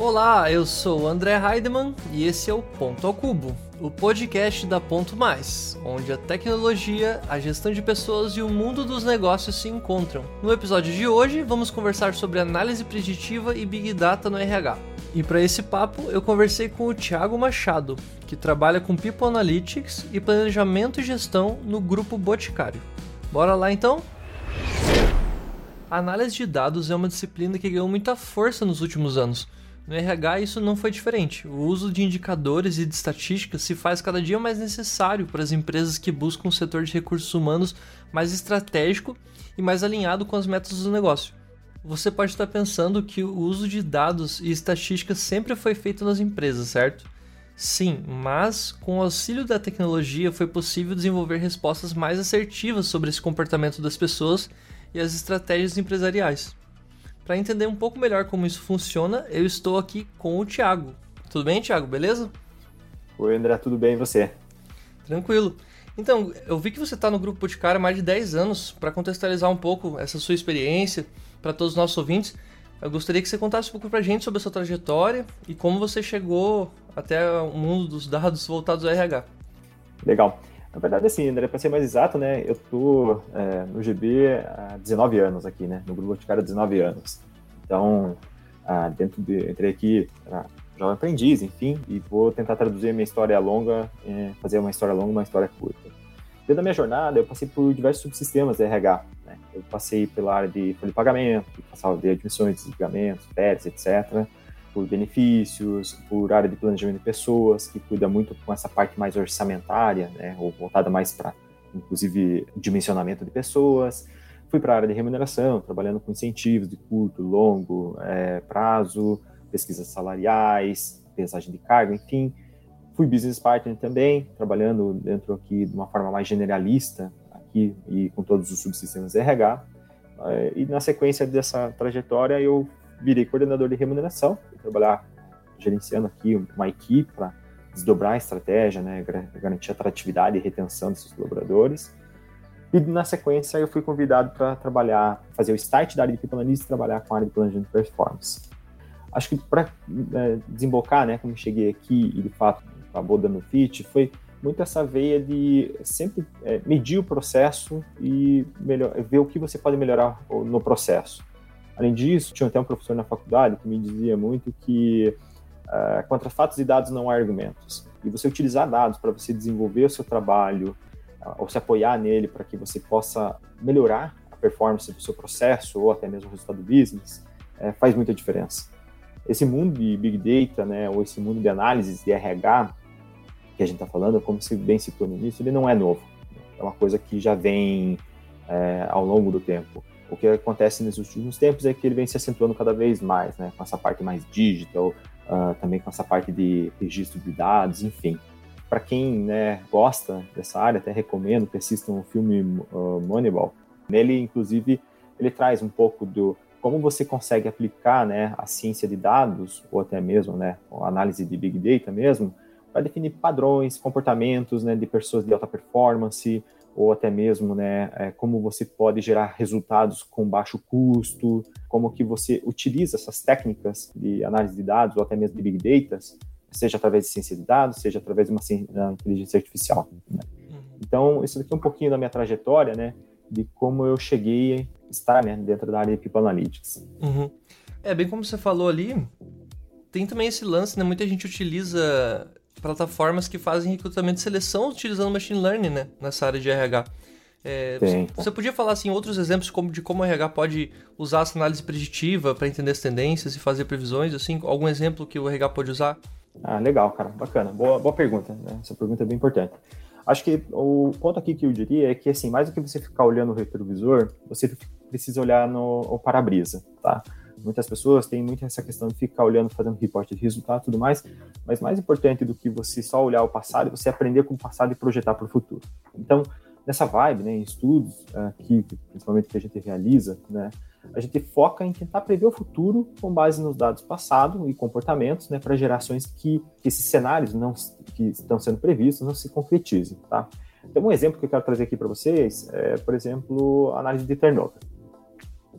Olá, eu sou o André Heidemann e esse é o Ponto ao Cubo, o podcast da Ponto Mais, onde a tecnologia, a gestão de pessoas e o mundo dos negócios se encontram. No episódio de hoje, vamos conversar sobre análise preditiva e Big Data no RH. E para esse papo, eu conversei com o Thiago Machado, que trabalha com People Analytics e planejamento e gestão no grupo Boticário. Bora lá então? A análise de dados é uma disciplina que ganhou muita força nos últimos anos no RH isso não foi diferente. O uso de indicadores e de estatísticas se faz cada dia mais necessário para as empresas que buscam um setor de recursos humanos mais estratégico e mais alinhado com as metas do negócio. Você pode estar pensando que o uso de dados e estatísticas sempre foi feito nas empresas, certo? Sim, mas com o auxílio da tecnologia foi possível desenvolver respostas mais assertivas sobre esse comportamento das pessoas e as estratégias empresariais. Para entender um pouco melhor como isso funciona, eu estou aqui com o Thiago. Tudo bem, Thiago? Beleza? Oi, André, tudo bem e você? Tranquilo. Então, eu vi que você está no Grupo Boticário há mais de 10 anos. Para contextualizar um pouco essa sua experiência para todos os nossos ouvintes, eu gostaria que você contasse um pouco para a gente sobre a sua trajetória e como você chegou até o mundo dos dados voltados ao RH. Legal. Na verdade, assim, André, para ser mais exato, né, eu tô é, no GB há 19 anos aqui, né, no Grupo Boticário há 19 anos. Então, ah, dentro de, entrei aqui para jovem aprendiz, enfim, e vou tentar traduzir a minha história longa, é, fazer uma história longa, uma história curta. Dentro da minha jornada, eu passei por diversos subsistemas de RH, né, eu passei pela área de folha de pagamento, passava de admissões, desligamentos, férias, etc., por benefícios, por área de planejamento de pessoas, que cuida muito com essa parte mais orçamentária, né, ou voltada mais para, inclusive, dimensionamento de pessoas. Fui para a área de remuneração, trabalhando com incentivos de curto, longo é, prazo, pesquisas salariais, pesagem de cargo, enfim. Fui business partner também, trabalhando dentro aqui de uma forma mais generalista, aqui e com todos os subsistemas RH. É, e na sequência dessa trajetória, eu virei coordenador de remuneração, trabalhar gerenciando aqui uma equipe para desdobrar a estratégia, né, garantir atratividade e retenção desses colaboradores. E na sequência eu fui convidado para trabalhar, fazer o start da área de People e trabalhar com a área de planejamento de performance. Acho que para é, desembocar, né, como cheguei aqui e de fato acabou dando fit, foi muito essa veia de sempre é, medir o processo e melhor, ver o que você pode melhorar no processo. Além disso, tinha até um professor na faculdade que me dizia muito que uh, contra fatos e dados não há argumentos. E você utilizar dados para você desenvolver o seu trabalho, uh, ou se apoiar nele para que você possa melhorar a performance do seu processo ou até mesmo o resultado do business, uh, faz muita diferença. Esse mundo de Big Data, né, ou esse mundo de análises de RH que a gente está falando, como se bem citou no início, ele não é novo. É uma coisa que já vem é, ao longo do tempo o que acontece nos últimos tempos é que ele vem se acentuando cada vez mais, né, com essa parte mais digital, uh, também com essa parte de registro de dados, enfim. Para quem né, gosta dessa área, até recomendo que assistam o filme uh, Moneyball. Nele, inclusive, ele traz um pouco do como você consegue aplicar né, a ciência de dados, ou até mesmo né, a análise de Big Data mesmo, para definir padrões, comportamentos né, de pessoas de alta performance, ou até mesmo né, é, como você pode gerar resultados com baixo custo, como que você utiliza essas técnicas de análise de dados ou até mesmo de big data, seja através de ciência de dados, seja através de uma inteligência artificial. Né? Uhum. Então, isso aqui é um pouquinho da minha trajetória, né, de como eu cheguei a estar né, dentro da área de People Analytics. Uhum. É, bem como você falou ali, tem também esse lance, né, muita gente utiliza plataformas que fazem recrutamento de seleção utilizando machine learning, né? Nessa área de RH. É, você podia falar assim outros exemplos como, de como o RH pode usar essa análise preditiva para entender as tendências e fazer previsões, assim, algum exemplo que o RH pode usar? Ah, legal, cara, bacana, boa, boa pergunta, né? essa pergunta é bem importante. Acho que o ponto aqui que eu diria é que, assim, mais do que você ficar olhando o retrovisor, você precisa olhar no para-brisa, tá? Muitas pessoas têm muito essa questão de ficar olhando, fazendo reporte de resultado e tudo mais, mas mais importante do que você só olhar o passado é você aprender com o passado e projetar para o futuro. Então, nessa vibe, né, em estudos aqui, principalmente que a gente realiza, né, a gente foca em tentar prever o futuro com base nos dados passados e comportamentos, né, para gerações que, esses cenários não, que estão sendo previstos não se concretizem, tá? Então, um exemplo que eu quero trazer aqui para vocês é, por exemplo, análise de turnover.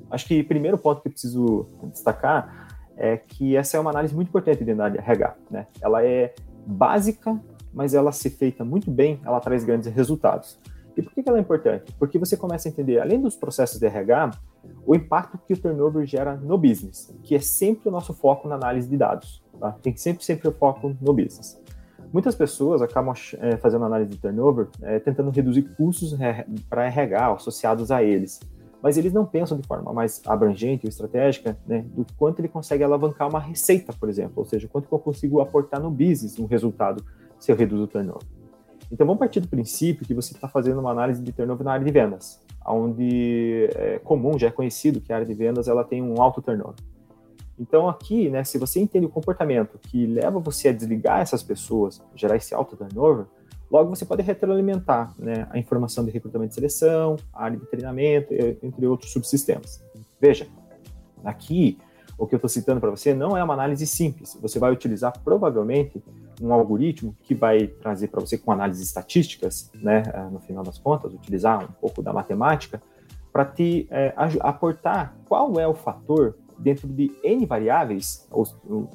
Acho que o primeiro ponto que eu preciso destacar é que essa é uma análise muito importante dentro da RH. Né? Ela é básica, mas ela se feita muito bem, ela traz grandes resultados. E por que ela é importante? Porque você começa a entender, além dos processos de RH, o impacto que o turnover gera no business, que é sempre o nosso foco na análise de dados. Tá? Tem sempre, sempre o foco no business. Muitas pessoas acabam é, fazendo análise de turnover é, tentando reduzir custos para RH associados a eles mas eles não pensam de forma mais abrangente ou estratégica né, do quanto ele consegue alavancar uma receita, por exemplo, ou seja, quanto eu consigo aportar no business um resultado se eu reduzo o turnover. Então vamos partir do princípio que você está fazendo uma análise de turnover na área de vendas, onde é comum, já é conhecido que a área de vendas ela tem um alto turnover. Então aqui, né, se você entende o comportamento que leva você a desligar essas pessoas, gerar esse alto turnover, Logo, você pode retroalimentar né, a informação de recrutamento e seleção, a área de treinamento, entre outros subsistemas. Veja, aqui, o que eu estou citando para você não é uma análise simples. Você vai utilizar provavelmente um algoritmo que vai trazer para você com análises estatísticas, né, eh, no final das contas, utilizar um pouco da matemática para te é, aportar qual é o fator dentro de N variáveis, ou,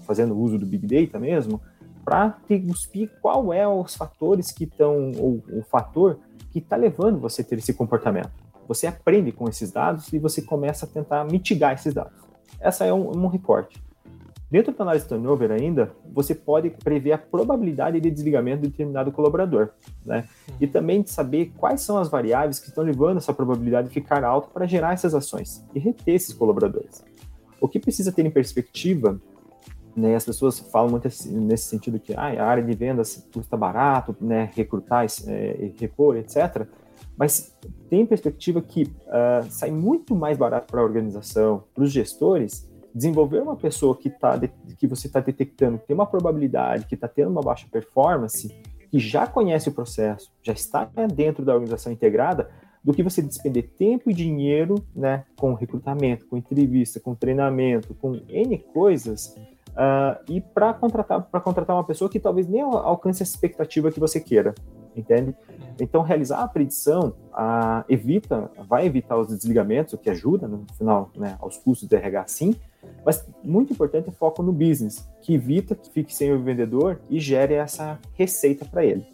fazendo uso do Big Data mesmo, para cuspir qual é os fatores que estão, ou o fator que está levando você a ter esse comportamento. Você aprende com esses dados e você começa a tentar mitigar esses dados. Essa é um, um recorte. Dentro da análise turnover ainda, você pode prever a probabilidade de desligamento de determinado colaborador, né? E também de saber quais são as variáveis que estão levando essa probabilidade de ficar alta para gerar essas ações e reter esses colaboradores. O que precisa ter em perspectiva né, as pessoas falam muito nesse sentido que ah, a área de vendas custa barato, né, recrutar, é, repor, etc. Mas tem perspectiva que uh, sai muito mais barato para a organização, para os gestores, desenvolver uma pessoa que, tá que você está detectando que tem uma probabilidade, que está tendo uma baixa performance, que já conhece o processo, já está dentro da organização integrada, do que você despender tempo e dinheiro né, com recrutamento, com entrevista, com treinamento, com N coisas Uh, e para contratar para contratar uma pessoa que talvez nem alcance a expectativa que você queira, entende? Então realizar a predição uh, evita, vai evitar os desligamentos, o que ajuda no final, né, aos custos de RH sim, mas muito importante é foco no business, que evita que fique sem o vendedor e gere essa receita para ele.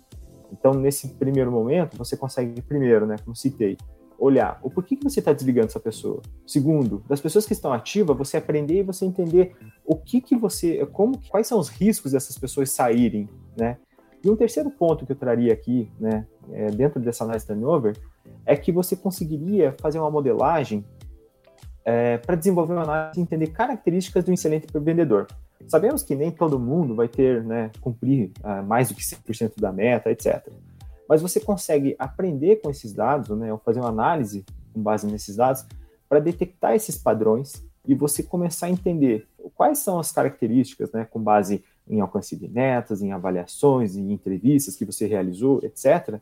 Então nesse primeiro momento você consegue primeiro, né, como citei, olhar o porquê que você está desligando essa pessoa. Segundo, das pessoas que estão ativas, você aprender e você entender o que que você, como, quais são os riscos dessas pessoas saírem, né? E um terceiro ponto que eu traria aqui, né, é, dentro dessa análise turnover, é que você conseguiria fazer uma modelagem é, para desenvolver uma análise e entender características do excelente vendedor. Sabemos que nem todo mundo vai ter, né, cumprir uh, mais do que 100% da meta, etc mas você consegue aprender com esses dados, né, ou fazer uma análise com base nesses dados, para detectar esses padrões e você começar a entender quais são as características, né, com base em alcance de metas, em avaliações, em entrevistas que você realizou, etc.,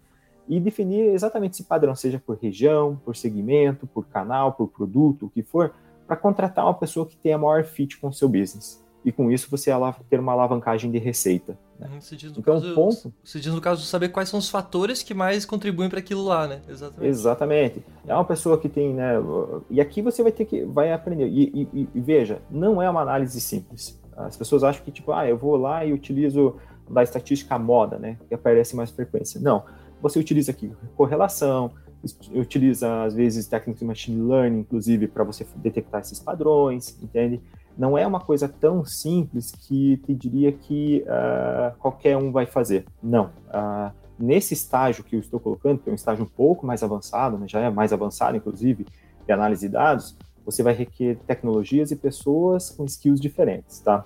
e definir exatamente esse padrão, seja por região, por segmento, por canal, por produto, o que for, para contratar uma pessoa que tenha maior fit com o seu business e com isso você ter uma alavancagem de receita. Né? Uhum, diz então, caso, ponto. Se diz no caso de saber quais são os fatores que mais contribuem para aquilo lá, né? Exatamente. Exatamente. É uma pessoa que tem, né? E aqui você vai ter que vai aprender. E, e, e, veja, não é uma análise simples. As pessoas acham que tipo, ah, eu vou lá e utilizo da estatística moda, né? Que aparece mais frequência. Não. Você utiliza aqui correlação, utiliza às vezes técnicas de machine learning, inclusive, para você detectar esses padrões, entende? Não é uma coisa tão simples que te diria que uh, qualquer um vai fazer. Não. Uh, nesse estágio que eu estou colocando, que é um estágio um pouco mais avançado, né, já é mais avançado, inclusive, de análise de dados, você vai requerer tecnologias e pessoas com skills diferentes, tá?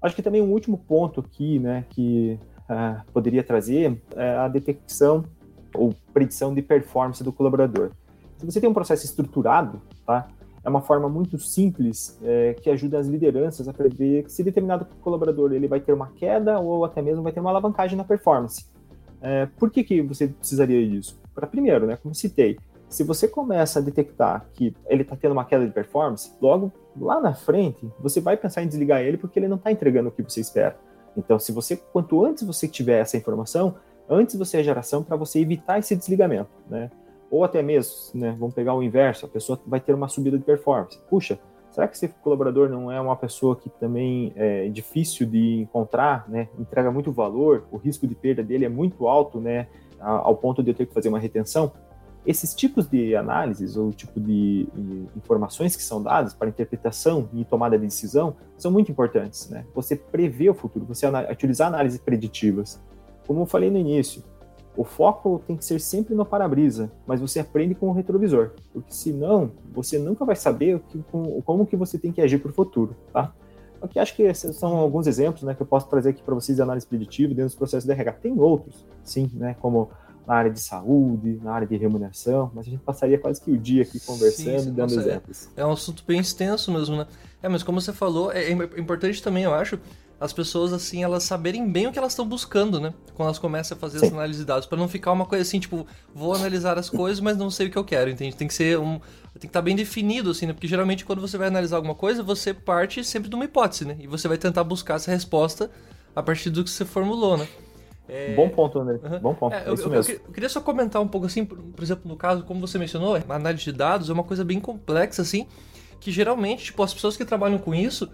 Acho que também um último ponto aqui, né, que uh, poderia trazer é a detecção ou predição de performance do colaborador. Se você tem um processo estruturado, tá? É uma forma muito simples é, que ajuda as lideranças a prever que se determinado colaborador ele vai ter uma queda ou até mesmo vai ter uma alavancagem na performance. É, por que, que você precisaria disso? Para primeiro, né, como citei, se você começa a detectar que ele está tendo uma queda de performance, logo lá na frente você vai pensar em desligar ele porque ele não está entregando o que você espera. Então, se você quanto antes você tiver essa informação, antes você é geração para você evitar esse desligamento, né? Ou até mesmo, né, vamos pegar o inverso, a pessoa vai ter uma subida de performance. Puxa, Será que esse colaborador não é uma pessoa que também é difícil de encontrar, né? Entrega muito valor, o risco de perda dele é muito alto, né? Ao ponto de eu ter que fazer uma retenção. Esses tipos de análises ou tipo de, informações que são dadas para interpretação e tomada de decisão são muito importantes, né? Você prevê o futuro, você utilizar análises preditivas. Como eu falei no início, o foco tem que ser sempre no para-brisa, mas você aprende com o retrovisor, porque senão você nunca vai saber o que, como, que você tem que agir para o futuro, tá? Aqui acho que esses são alguns exemplos, né, que eu posso trazer aqui para vocês de análise preditiva dentro dos processos de RH. Tem outros, sim, né, como na área de saúde, na área de remuneração, mas a gente passaria quase que o dia aqui conversando sim, e dando nossa, exemplos. É, é, um assunto bem extenso mesmo, né? É, mas como você falou, é, é importante também, eu acho, as pessoas, assim, elas saberem bem o que elas estão buscando, né? Quando elas começam a fazer Sim. essa análise de dados, para não ficar uma coisa assim, tipo, vou analisar as coisas, mas não sei o que eu quero, entende? Tem que ser um. Tem que estar tá bem definido, assim, né? Porque geralmente quando você vai analisar alguma coisa, você parte sempre de uma hipótese, né? E você vai tentar buscar essa resposta a partir do que você formulou, né? É... Bom ponto, André. Uhum. Bom ponto. É, eu, isso mesmo. Eu, eu, queria só comentar um pouco assim, por, por, exemplo, no caso, como você mencionou, a análise de dados é uma coisa bem complexa, assim, que geralmente, tipo, as pessoas que trabalham com isso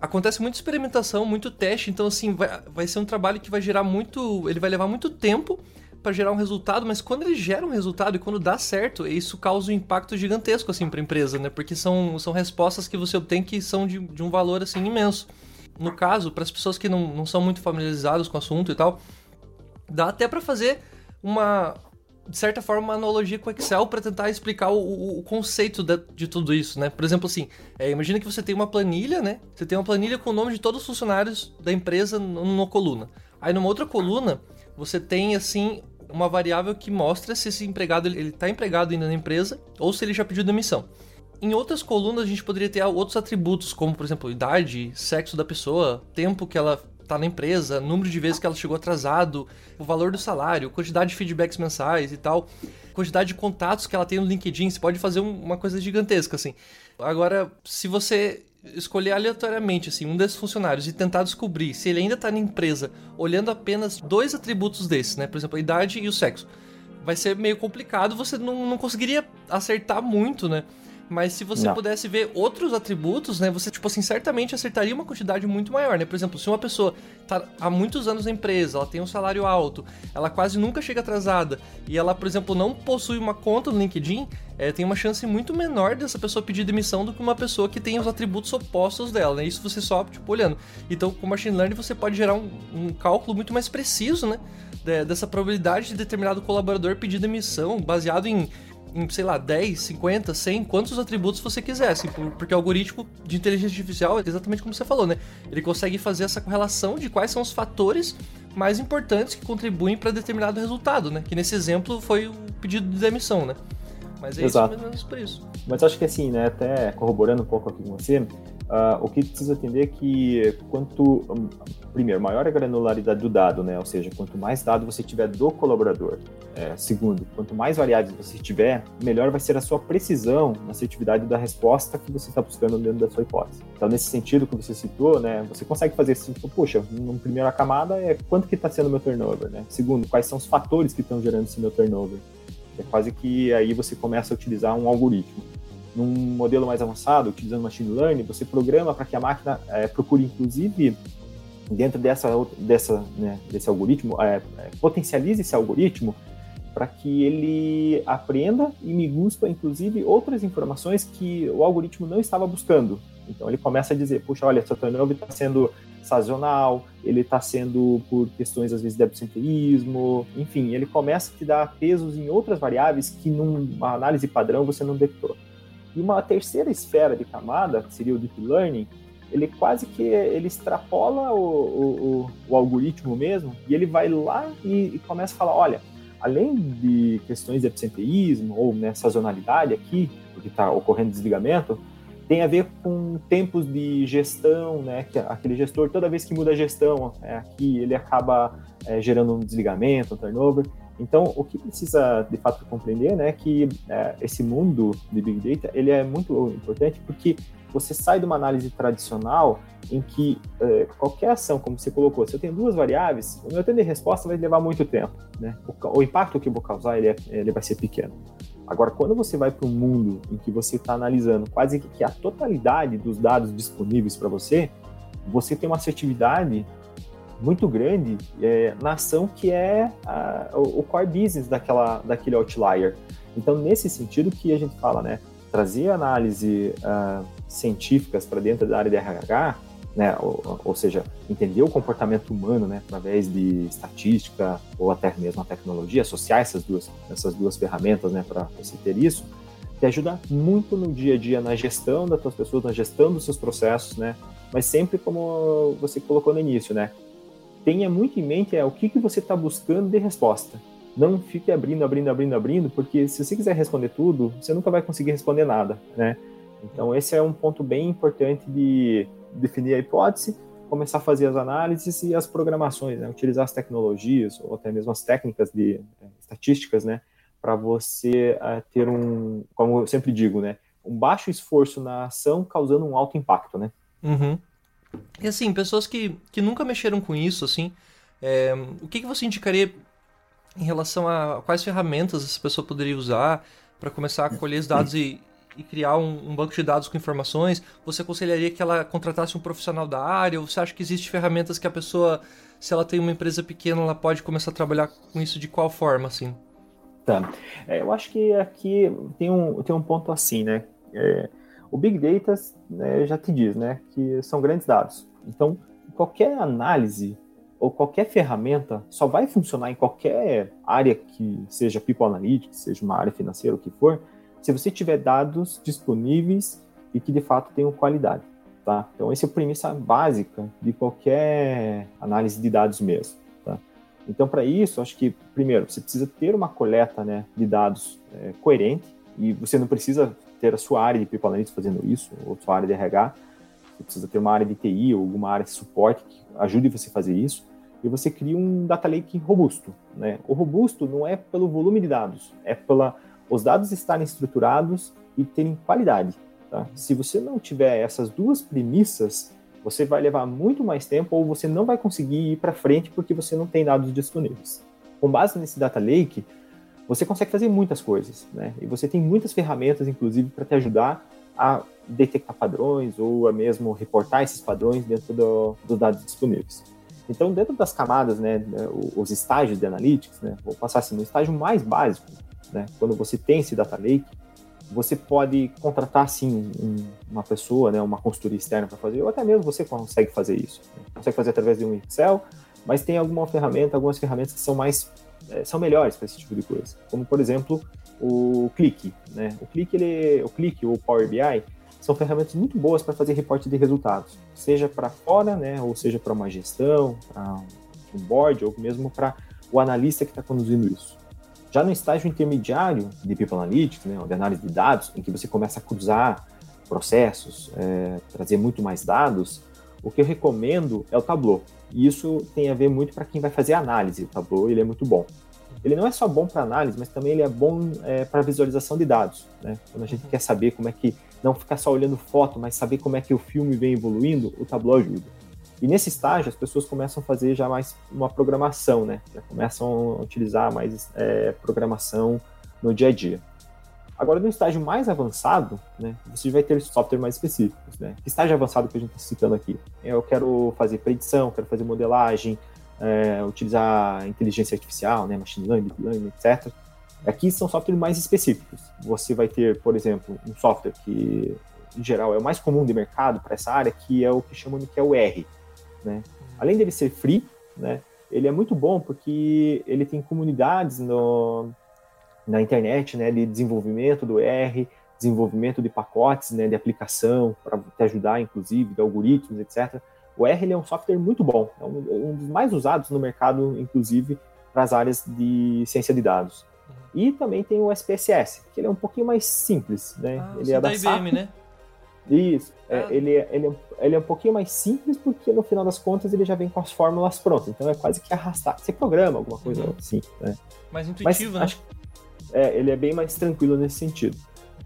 acontece muita experimentação, muito teste, então assim, vai, vai ser um trabalho que vai gerar muito. Ele vai levar muito tempo para gerar um resultado, mas quando ele gera um resultado e quando dá certo, isso causa um impacto gigantesco assim para empresa, né? Porque são, são respostas que você obtém que são de, de um valor assim imenso. No caso, para as pessoas que não, não são muito familiarizadas com o assunto e tal, dá até para fazer uma, de certa forma, uma analogia com Excel para tentar explicar o, o conceito de, de, tudo isso, né? Por exemplo, assim, é, imagina que você tem uma planilha, né? Você tem uma planilha com o nome de todos os funcionários da empresa numa coluna. Aí numa outra coluna, você tem, assim, uma variável que mostra se esse empregado ele está empregado ainda na empresa ou se ele já pediu demissão. Em outras colunas a gente poderia ter outros atributos, como por exemplo idade, sexo da pessoa, tempo que ela tá na empresa, número de vezes que ela chegou atrasado, o valor do salário, quantidade de feedbacks mensais e tal, quantidade de contatos que ela tem no LinkedIn, você pode fazer uma coisa gigantesca, assim. Agora, se você escolher aleatoriamente assim um desses funcionários e tentar descobrir se ele ainda está na empresa olhando apenas dois atributos desses, né? Por exemplo, a idade e o sexo. Vai ser meio complicado, você não, não conseguiria acertar muito, né? Mas se você não. pudesse ver outros atributos, né? Você, tipo assim, certamente acertaria uma quantidade muito maior, né? Por exemplo, se uma pessoa tá há muitos anos na empresa, ela tem um salário alto, ela quase nunca chega atrasada, e ela, por exemplo, não possui uma conta no LinkedIn, é, tem uma chance muito menor dessa pessoa pedir demissão do que uma pessoa que tem os atributos opostos dela, né? Isso você só, tipo, olhando. Então, com Machine Learning, você pode gerar um, um cálculo muito mais preciso, né? dessa probabilidade de determinado colaborador pedir demissão, baseado em em, sei lá, 10, 50, 100, quantos atributos você quisesse, porque o algoritmo de inteligência artificial é exatamente como você falou, né? Ele consegue fazer essa correlação de quais são os fatores mais importantes que contribuem para determinado resultado, né? Que nesse exemplo foi o pedido de demissão, né? Mas é Exato. isso mais ou menos por isso. Mas acho que assim, né, até corroborando um pouco aqui com você, Uh, o que precisa entender é que quanto primeiro maior a granularidade do dado, né? Ou seja, quanto mais dado você tiver do colaborador. É, segundo, quanto mais variáveis você tiver, melhor vai ser a sua precisão na assertividade da resposta que você está buscando dentro da sua hipótese. Então, nesse sentido que você citou, né? Você consegue fazer assim, tipo, puxa, uma primeira camada é quanto que está sendo meu turnover, né? Segundo, quais são os fatores que estão gerando esse meu turnover. É quase que aí você começa a utilizar um algoritmo num modelo mais avançado, utilizando machine learning, você programa para que a máquina é, procure, inclusive, dentro dessa, dessa, né, desse algoritmo, é, potencialize esse algoritmo para que ele aprenda e me busca, inclusive, outras informações que o algoritmo não estava buscando. Então ele começa a dizer, puxa, olha, seu turnover está sendo sazonal, ele está sendo por questões, às vezes, de absenteísmo, enfim, ele começa a te dar pesos em outras variáveis que numa análise padrão você não detectou. E uma terceira esfera de camada, que seria o Deep Learning, ele quase que ele extrapola o, o, o algoritmo mesmo e ele vai lá e, e, começa a falar, olha, além de questões de absenteísmo ou né, sazonalidade aqui, porque está ocorrendo desligamento, tem a ver com tempos de gestão, né? Que aquele gestor, toda vez que muda a gestão, é, aqui ele acaba é, gerando um desligamento, um turnover. Então, o que precisa de fato compreender, né, é que é, esse mundo de big data ele é muito importante porque você sai de uma análise tradicional em que é, qualquer ação, como você colocou, se eu tenho duas variáveis, o meu tempo de resposta vai levar muito tempo, né? O, o impacto que eu vou causar ele, é, ele vai ser pequeno. Agora, quando você vai para um mundo em que você está analisando quase que a totalidade dos dados disponíveis para você, você tem uma assertividade muito grande é, na ação que é a, o, core business daquela, daquele outlier. Então, nesse sentido que a gente fala, né, trazer análise uh, científicas para dentro da área de RH, né, ou, ou, seja, entender o comportamento humano, né, através de estatística ou até mesmo a tecnologia, associar essas duas, essas duas ferramentas, né, para você ter isso, te ajuda muito no dia a dia na gestão das suas pessoas, na gestão dos seus processos, né, mas sempre como você colocou no início, né, tenha muito em mente é o que, que você está buscando de resposta. Não fique abrindo, abrindo, abrindo, abrindo, porque se você quiser responder tudo, você nunca vai conseguir responder nada, né? Então esse é um ponto bem importante de definir a hipótese, começar a fazer as análises e as programações, né? utilizar as tecnologias ou até mesmo as técnicas de é, estatísticas, né? Para você uh, ter um, como eu sempre digo, né? Um baixo esforço na ação causando um alto impacto, né? Uhum. E assim, pessoas que, que nunca mexeram com isso, assim, é, o que, que você indicaria em relação a quais ferramentas essa pessoa poderia usar para começar a colher os dados e, e criar um, um, banco de dados com informações? Você aconselharia que ela contratasse um profissional da área? Ou você acha que existem ferramentas que a pessoa, se ela tem uma empresa pequena, ela pode começar a trabalhar com isso de qual forma, assim? Tá. É, eu acho que aqui tem um, tem um ponto assim, né? É, o Big Data né, já te diz, né, que são grandes dados. Então, qualquer análise ou qualquer ferramenta só vai funcionar em qualquer área que seja People Analytics, seja uma área financeira, o que for, se você tiver dados disponíveis e que de fato tenham qualidade. Tá? Então, essa é a premissa básica de qualquer análise de dados mesmo. Tá? Então, para isso, acho que, primeiro, você precisa ter uma coleta né, de dados é, coerente, e você não precisa ter a sua área de People Analytics fazendo isso, ou sua área de RH, você precisa ter uma área de TI ou alguma área de suporte que ajude você a fazer isso, e você cria um data lake robusto. Né? O robusto não é pelo volume de dados, é pela os dados estarem estruturados e terem qualidade. Tá? Se você não tiver essas duas premissas, você vai levar muito mais tempo ou você não vai conseguir ir para frente porque você não tem dados disponíveis. Com base nesse data lake, você consegue fazer muitas coisas, né? E você tem muitas ferramentas, inclusive, para te ajudar a detectar padrões ou a mesmo reportar esses padrões dentro do, dos dados disponíveis. Então, dentro das camadas, né, os estágios de analytics, né, vou passar assim, no estágio mais básico, né, quando você tem esse data lake, você pode contratar, sim, um, uma pessoa, né, uma consultoria externa para fazer, ou até mesmo você consegue fazer isso. Né? Consegue fazer através de um Excel, mas tem alguma ferramenta, algumas ferramentas que são mais é, são melhores para esse tipo de coisa. Como, por exemplo, o Click. Né? O Click, ele, o Click ou o Power BI são ferramentas muito boas para fazer reporte de resultados, seja para fora, né, ou seja para uma gestão, para um board, ou mesmo para o analista que está conduzindo isso. Já no estágio intermediário de People Analytics, né, de análise de dados, em que você começa a cruzar processos, é, trazer muito mais dados, o que eu recomendo é o Tableau. E isso tem a ver muito para quem vai fazer análise. O Tableau ele é muito bom. Ele não é só bom para análise, mas também ele é bom é, para visualização de dados. Né? Quando a gente quer saber como é que não ficar só olhando foto, mas saber como é que o filme vem evoluindo, o Tableau ajuda. E nesse estágio as pessoas começam a fazer já mais uma programação, né? Já começam a utilizar mais é, programação no dia a dia. Agora, no estágio mais avançado, né, você vai ter software mais específicos. Né? Que estágio avançado que a gente está citando aqui? Eu quero fazer predição, quero fazer modelagem, é, utilizar inteligência artificial, né, machine learning, learning, etc. Aqui são softwares mais específicos. Você vai ter, por exemplo, um software que, em geral, é o mais comum de mercado para essa área, que é o que chamam que é o R. Né? Além dele ser free, né, ele é muito bom porque ele tem comunidades no, na internet, né, de desenvolvimento do R, desenvolvimento de pacotes, né, de aplicação para te ajudar, inclusive, de algoritmos, etc. O R é um software muito bom, é um, um, dos mais usados no mercado, inclusive, para as áreas de ciência de dados. E também tem o SPSS, que ele é um pouquinho mais simples, né? Ah, ele é da, da IBM, né? Isso. É, ah. É, ele, ele, é, ele é um pouquinho mais simples porque, no final das contas, ele já vem com as fórmulas prontas. Então, é quase que arrastar. Você programa alguma coisa uhum. assim, né? Mais intuitivo, Mas, né? Acho, é, ele é bem mais tranquilo nesse sentido.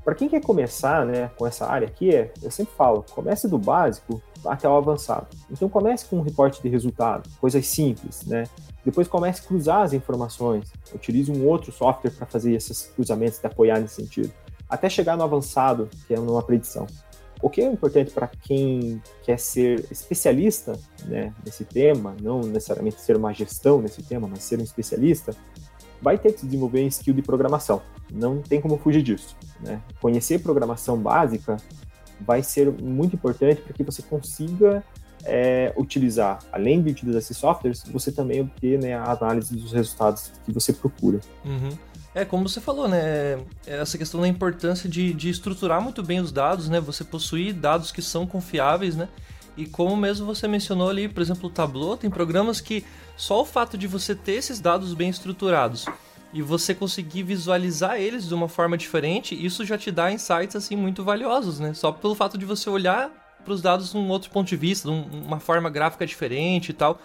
Para quem quer começar né, com essa área aqui, é, eu sempre falo, comece do básico até o avançado. Então comece com um reporte de resultado, coisas simples, né? Depois comece a cruzar as informações, utilize um outro software para fazer esses cruzamentos e apoiar nesse sentido, até chegar no avançado, que é uma predição. O que é importante para quem quer ser especialista né, nesse tema, não necessariamente ser uma gestão nesse tema, mas ser um especialista, vai ter que desenvolver em skill de programação. Não tem como fugir disso. Né? Conhecer programação básica vai ser muito importante para que você consiga é, utilizar, além de utilizar esses softwares, você também obter né, a análise dos resultados que você procura. Uhum. É, como você falou, né? Essa questão da importância de, de estruturar muito bem os dados, né? Você possuir dados que são confiáveis, né? E como mesmo você mencionou ali, por exemplo, o Tableau, tem programas que só o fato de você ter esses dados bem estruturados e você conseguir visualizar eles de uma forma diferente, isso já te dá insights assim muito valiosos, né? Só pelo fato de você olhar para os dados de um outro ponto de vista, de uma forma gráfica diferente e tal.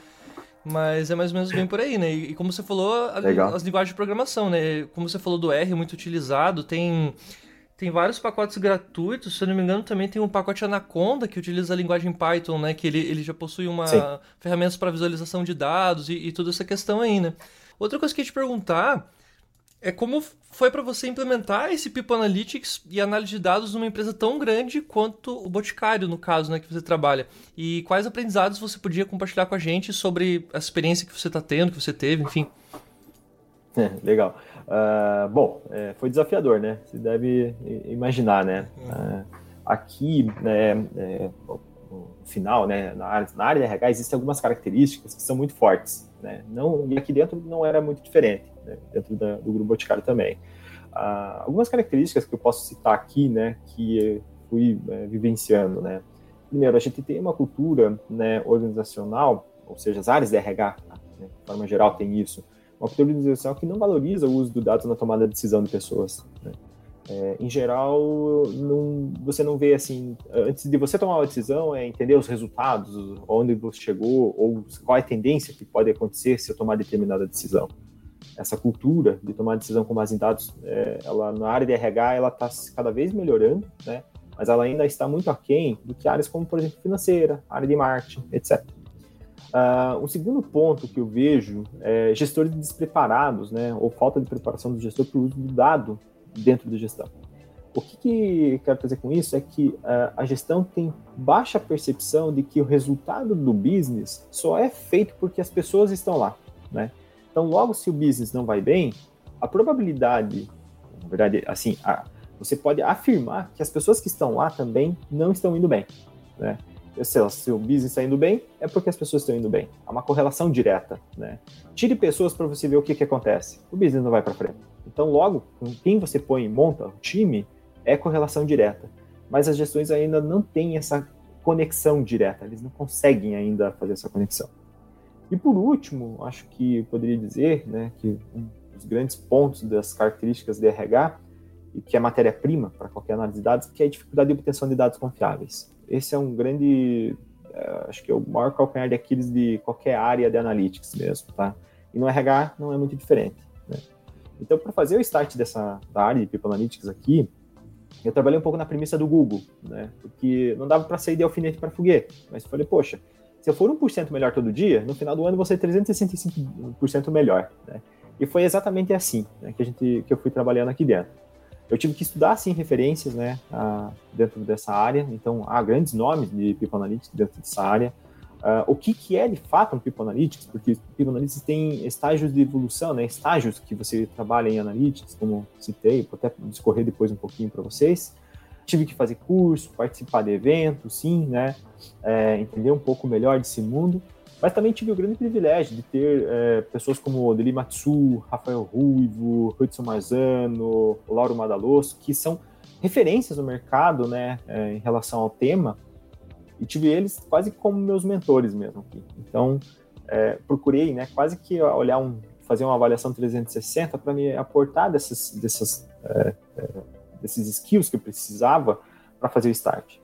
Mas é mais ou menos bem por aí, né? E, como você falou, a, as linguagens de programação, né? Como você falou do R, muito utilizado, tem tem vários pacotes gratuitos, se eu não me engano, também tem um pacote Anaconda que utiliza a linguagem Python, né? Que ele, ele já possui uma ferramentas para visualização de dados e, e toda essa questão aí, né? Outra coisa que eu ia te perguntar é como foi para você implementar esse People Analytics e análise de dados numa empresa tão grande quanto o Boticário, no caso, né, que você trabalha. E quais aprendizados você podia compartilhar com a gente sobre a experiência que você está tendo, que você teve, enfim. Legal. Uh, bom, é, foi desafiador, né? Você deve imaginar, né? Uh, aqui, né, é, no final, né, na área, na área de RH, existem algumas características que são muito fortes, né? Não, e aqui dentro não era muito diferente né, dentro da, do grupo Boticário também. Ah, algumas características que eu posso citar aqui, né, que fui é, vivenciando, né. Primeiro, a gente tem uma cultura né, organizacional, ou seja, as áreas de RH, né, de forma geral, tem isso, uma cultura organizacional que não valoriza o uso do dados na tomada de decisão de pessoas. Né. É, em geral, não, você não vê assim, antes de você tomar uma decisão, é entender os resultados, onde você chegou, ou qual é a tendência que pode acontecer se eu tomar determinada decisão essa cultura de tomar decisão com base em dados, é, ela na área de RH ela está cada vez melhorando, né? Mas ela ainda está muito aquém do que áreas como, por exemplo, financeira, área de marketing, etc. Uh, um segundo ponto que eu vejo é gestores despreparados, né? Ou falta de preparação do gestor para o uso do dado dentro da gestão. O que, que quero trazer com isso é que uh, a gestão tem baixa percepção de que o resultado do business só é feito porque as pessoas estão lá, né? Então, logo se o business não vai bem, a probabilidade, na verdade, assim, a, você pode afirmar que as pessoas que estão lá também não estão indo bem, né? Se, se o business está indo bem, é porque as pessoas estão indo bem. Há uma correlação direta, né? Tire pessoas para você ver o que, que acontece. O business não vai para frente. Então, logo, com quem você põe e monta o time, é correlação direta. Mas as gestões ainda não têm essa conexão direta, eles não conseguem ainda fazer essa conexão. E por último, acho que poderia dizer né, que um dos grandes pontos das características de RH, e que é matéria-prima para qualquer análise de dados, que é a dificuldade de obtenção de dados confiáveis. Esse é um grande, é, acho que é o maior calcanhar de Aquiles de qualquer área de analytics mesmo, tá? E no RH não é muito diferente. Né? Então, para fazer o start dessa da área de People Analytics aqui, eu trabalhei um pouco na premissa do Google, né? Porque não dava para sair de alfinete para foguete, mas falei, poxa, se eu for 1% melhor todo dia, no final do ano vou ser 365% melhor. Né? E foi exatamente assim né, que, a gente, que eu fui trabalhando aqui dentro. Eu tive que estudar, sim, referências né, a, dentro dessa área. Então, há grandes nomes de People Analytics dentro dessa área. Uh, o que, que é, de fato, um People Analytics? Porque People Analytics tem estágios de evolução, né, estágios que você trabalha em Analytics, como citei, vou até discorrer depois um pouquinho para vocês tive que fazer curso, participar de eventos, sim, né? É, entender um pouco melhor desse mundo. Mas também tive o grande privilégio de ter é, pessoas como Odeli Matsu, Rafael Ruivo, Hudson Marzano, Lauro Madaloso, que são referências no mercado, né, é, em relação ao tema, e tive eles quase como meus mentores mesmo. Aqui. Então, é, procurei, né, quase que olhar um, fazer uma avaliação 360 para me aportar dessas, dessas é, é, desses skills que eu precisava para fazer o start.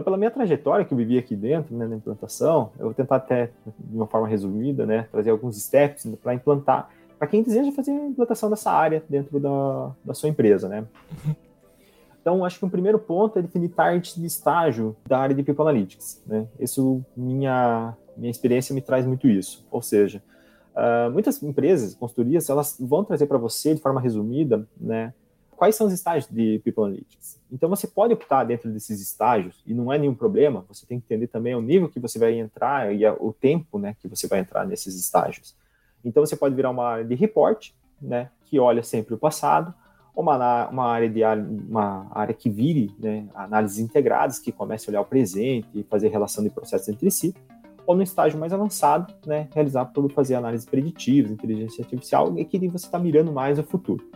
Então, pela minha trajetória que eu vivi aqui dentro, né, na implantação, eu vou tentar até, de uma forma resumida, né, trazer alguns steps para implantar, para quem deseja fazer a implantação dessa área dentro da, da sua empresa, né. Então, acho que um primeiro ponto é definir target de estágio da área de People Analytics. Né? Isso, minha, minha experiência me traz muito isso. Ou seja, uh, muitas empresas, consultorias, elas vão trazer para você, de forma resumida, né, quais são os estágios de People Analytics. Então, você pode optar dentro desses estágios, e não é nenhum problema, você tem que entender também o nível que você vai entrar e o tempo né, que você vai entrar nesses estágios. Então, você pode virar uma área de report, né, que olha sempre o passado, ou uma, uma, área, de, uma área que vire né, análises integradas, que comece a olhar o presente e fazer relação de processos entre si, ou no estágio mais avançado, né, realizar por fazer análises preditivas, inteligência artificial, e que você está mirando mais o futuro.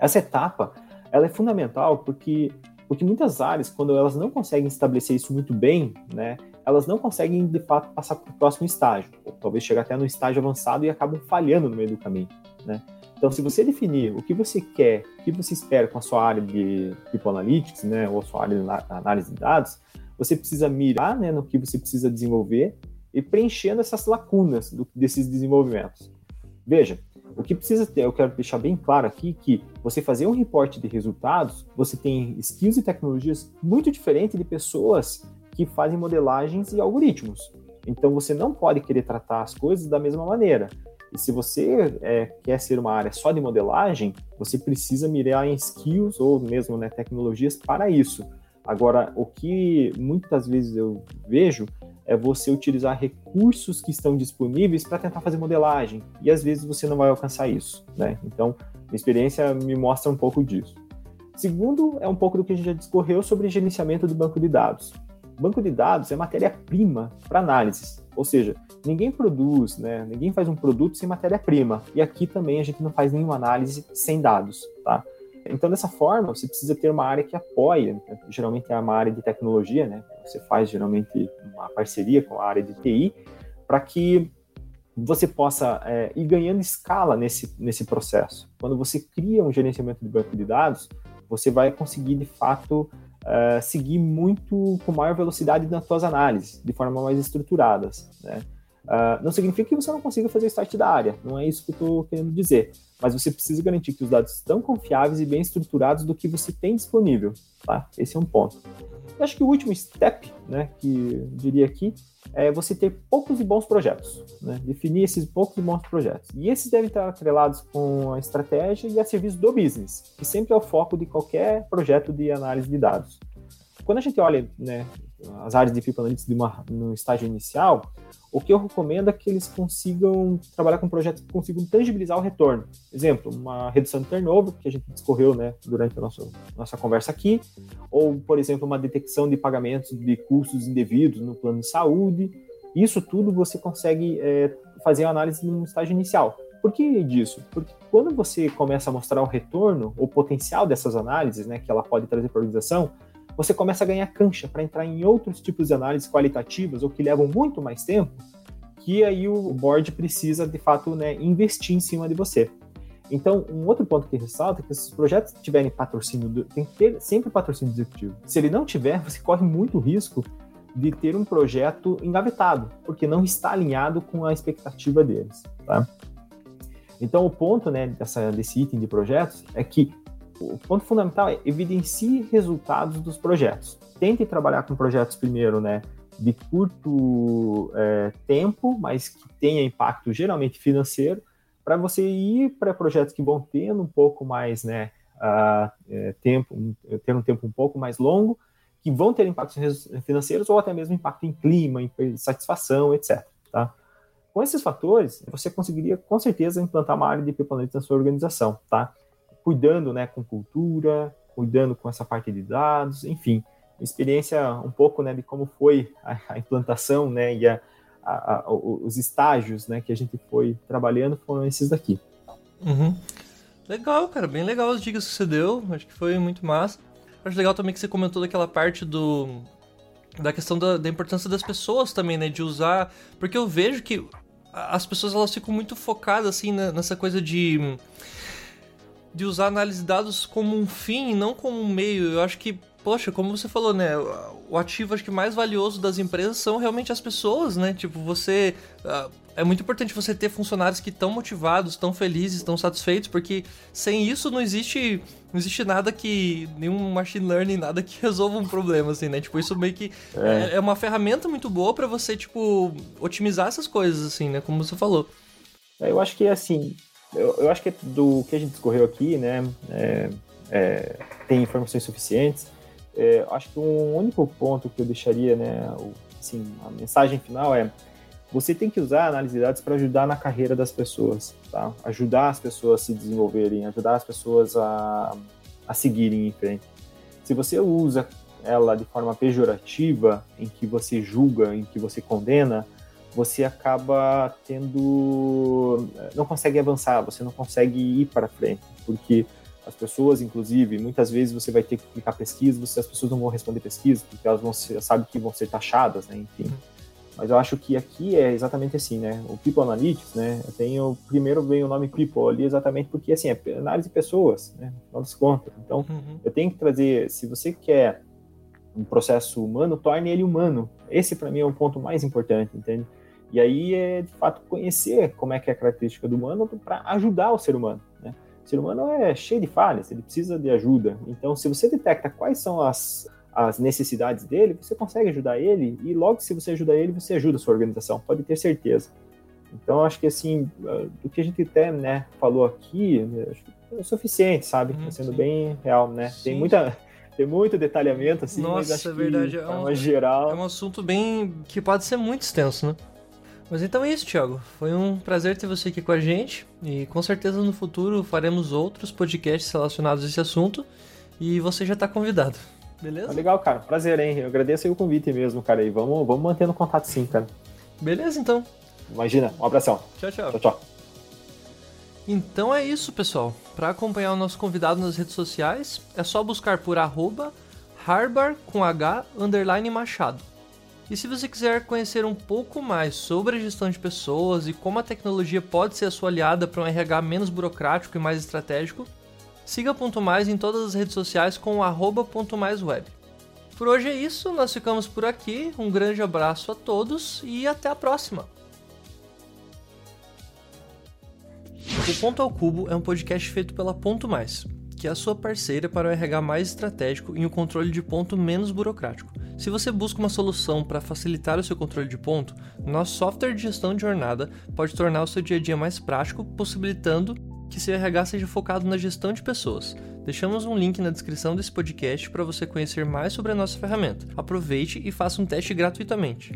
Essa etapa, ela é fundamental porque, porque muitas áreas, quando elas não conseguem estabelecer isso muito bem, né, elas não conseguem, de fato, passar para o próximo estágio, ou talvez chegar até no estágio avançado e acabam falhando no meio do caminho, né. Então, se você definir o que você quer, o que você espera com a sua área de People Analytics, né, ou a sua área de análise de dados, você precisa mirar né, no que você precisa desenvolver e preenchendo essas lacunas do, desses desenvolvimentos. Veja, o que precisa ter, eu quero deixar bem claro aqui que você fazer um reporte de resultados, você tem skills e tecnologias muito diferentes de pessoas que fazem modelagens e algoritmos. Então você não pode querer tratar as coisas da mesma maneira. E se você é, quer ser uma área só de modelagem, você precisa mirar em skills ou mesmo né, tecnologias para isso. Agora, o que muitas vezes eu vejo é você utilizar recursos que estão disponíveis para tentar fazer modelagem. E às vezes você não vai alcançar isso, né? Então, minha experiência me mostra um pouco disso. Segundo, é um pouco do que a gente já discorreu sobre gerenciamento do banco de dados. Banco de dados é matéria-prima para análises, ou seja, ninguém produz, né? Ninguém faz um produto sem matéria-prima. E aqui também a gente não faz nenhuma análise sem dados, tá? Então, dessa forma, você precisa ter uma área que apoia, né? geralmente é uma área de tecnologia, né? Você faz geralmente uma parceria com a área de TI, para que você possa é, ir ganhando escala nesse, nesse processo. Quando você cria um gerenciamento de banco de dados, você vai conseguir, de fato, é, seguir muito com maior velocidade nas suas análises, de forma mais estruturadas, né? Uh, não significa que você não consiga fazer o start da área, não é isso que eu estou querendo dizer. Mas você precisa garantir que os dados estão confiáveis e bem estruturados do que você tem disponível, tá? Esse é um ponto. Eu acho que o último step, né, que eu diria aqui, é você ter poucos e bons projetos, né? Definir esses poucos e bons projetos. E esses devem estar atrelados com a estratégia e a serviço do business, que sempre é o foco de qualquer projeto de análise de dados. Quando a gente olha, né, as áreas de People Analytics de uma, no estágio inicial, o que eu recomendo é que eles consigam trabalhar com projetos que consigam tangibilizar o retorno. Exemplo, uma redução de turnover, que a gente discorreu né, durante a nossa, nossa conversa aqui, ou, por exemplo, uma detecção de pagamentos de custos indevidos no plano de saúde. Isso tudo você consegue é, fazer a análise no estágio inicial. Por que disso? Porque quando você começa a mostrar o retorno, o potencial dessas análises, né, que ela pode trazer para a organização, você começa a ganhar cancha para entrar em outros tipos de análises qualitativas ou que levam muito mais tempo, que aí o board precisa, de fato, né, investir em cima de você. Então, um outro ponto que ressalta é que se os projetos tiverem patrocínio, tem que ter sempre patrocínio executivo. Se ele não tiver, você corre muito risco de ter um projeto engavetado, porque não está alinhado com a expectativa deles, tá? Então, o ponto né, dessa, desse item de projetos é que o ponto fundamental é evidencie resultados dos projetos. Tente trabalhar com projetos primeiro, né, de curto é, tempo, mas que tenha impacto geralmente financeiro, para você ir para projetos que vão tendo um pouco mais, né, uh, é, tempo, ter um tempo um pouco mais longo, que vão ter impactos financeiros ou até mesmo impacto em clima, em satisfação, etc. Tá? Com esses fatores, você conseguiria com certeza implantar uma área de analytics na sua organização, tá? Cuidando né, com cultura, cuidando com essa parte de dados, enfim, experiência um pouco né, de como foi a, a implantação né, e a, a, os estágios né, que a gente foi trabalhando foram esses daqui. Uhum. Legal, cara, bem legal as dicas que você deu, acho que foi muito massa. Acho legal também que você comentou daquela parte do da questão da, da importância das pessoas também, né, de usar, porque eu vejo que as pessoas elas ficam muito focadas assim nessa coisa de de usar análise de dados como um fim e não como um meio. Eu acho que poxa, como você falou, né? O ativo acho que mais valioso das empresas são realmente as pessoas, né? Tipo, você. Uh, é muito importante você ter funcionários que estão motivados, estão felizes, estão satisfeitos, porque sem isso não existe. Não existe nada que. nenhum machine learning, nada que resolva um problema, assim, né? Tipo, isso meio que. É, é uma ferramenta muito boa para você, tipo, otimizar essas coisas, assim, né? Como você falou. É, eu acho que, assim. Eu, eu acho que do que a gente discorreu aqui, né? É, é, tem informações suficientes. É, acho que um único ponto que eu deixaria, né, assim, a mensagem final é você tem que usar a análise de dados para ajudar na carreira das pessoas, tá? Ajudar as pessoas a se desenvolverem, ajudar as pessoas a, a seguirem em frente. Se você usa ela de forma pejorativa, em que você julga, em que você condena, você acaba tendo não consegue avançar, você não consegue ir para frente, porque as pessoas, inclusive, muitas vezes você vai ter que clicar pesquisa, você, as pessoas não vão responder pesquisa, porque elas vão ser, sabe que vão ser taxadas, né? Enfim. Mas eu acho que aqui é exatamente assim, né? O People Analytics, né? Eu tenho, primeiro vem o nome People ali exatamente porque, assim, é análise de pessoas, né? Das contas. Então, uhum. eu tenho que trazer, se você quer um processo humano, torne ele humano. Esse, para mim, é o ponto mais importante, entende? E aí é, de fato, conhecer como é que é a característica do humano para ajudar o ser humano, né? O ser humano é cheio de falhas, ele precisa de ajuda. Então, se você detecta quais são as, as necessidades dele, você consegue ajudar ele e logo se você ajudar ele, você ajuda a sua organização, pode ter certeza. Então, acho que assim, do que a gente até né, falou aqui, é o suficiente, sabe? Hum, tá sendo sim. bem real, né? Sim. Tem muita tem muito detalhamento, assim, Nossa, mas acho é verdade. que, é um, geral... É um assunto bem... que pode ser muito extenso, né? Mas então é isso, Thiago. Foi um prazer ter você aqui com a gente e com certeza no futuro faremos outros podcasts relacionados a esse assunto e você já está convidado. Beleza? Tá legal, cara. Prazer, hein? Eu agradeço aí o convite mesmo, cara. E vamos, vamos mantendo contato sim, cara. Beleza, então. Imagina. Um abração. Tchau, tchau. Tchau, tchau. Então é isso, pessoal. Para acompanhar o nosso convidado nas redes sociais, é só buscar por arroba harbar com H underline machado. E se você quiser conhecer um pouco mais sobre a gestão de pessoas e como a tecnologia pode ser a sua aliada para um RH menos burocrático e mais estratégico, siga Ponto Mais em todas as redes sociais com o. Por hoje é isso, nós ficamos por aqui. Um grande abraço a todos e até a próxima! O Ponto ao Cubo é um podcast feito pela Ponto Mais, que é a sua parceira para o RH mais estratégico e o controle de ponto menos burocrático. Se você busca uma solução para facilitar o seu controle de ponto, nosso software de gestão de jornada pode tornar o seu dia a dia mais prático, possibilitando que seu RH seja focado na gestão de pessoas. Deixamos um link na descrição desse podcast para você conhecer mais sobre a nossa ferramenta. Aproveite e faça um teste gratuitamente.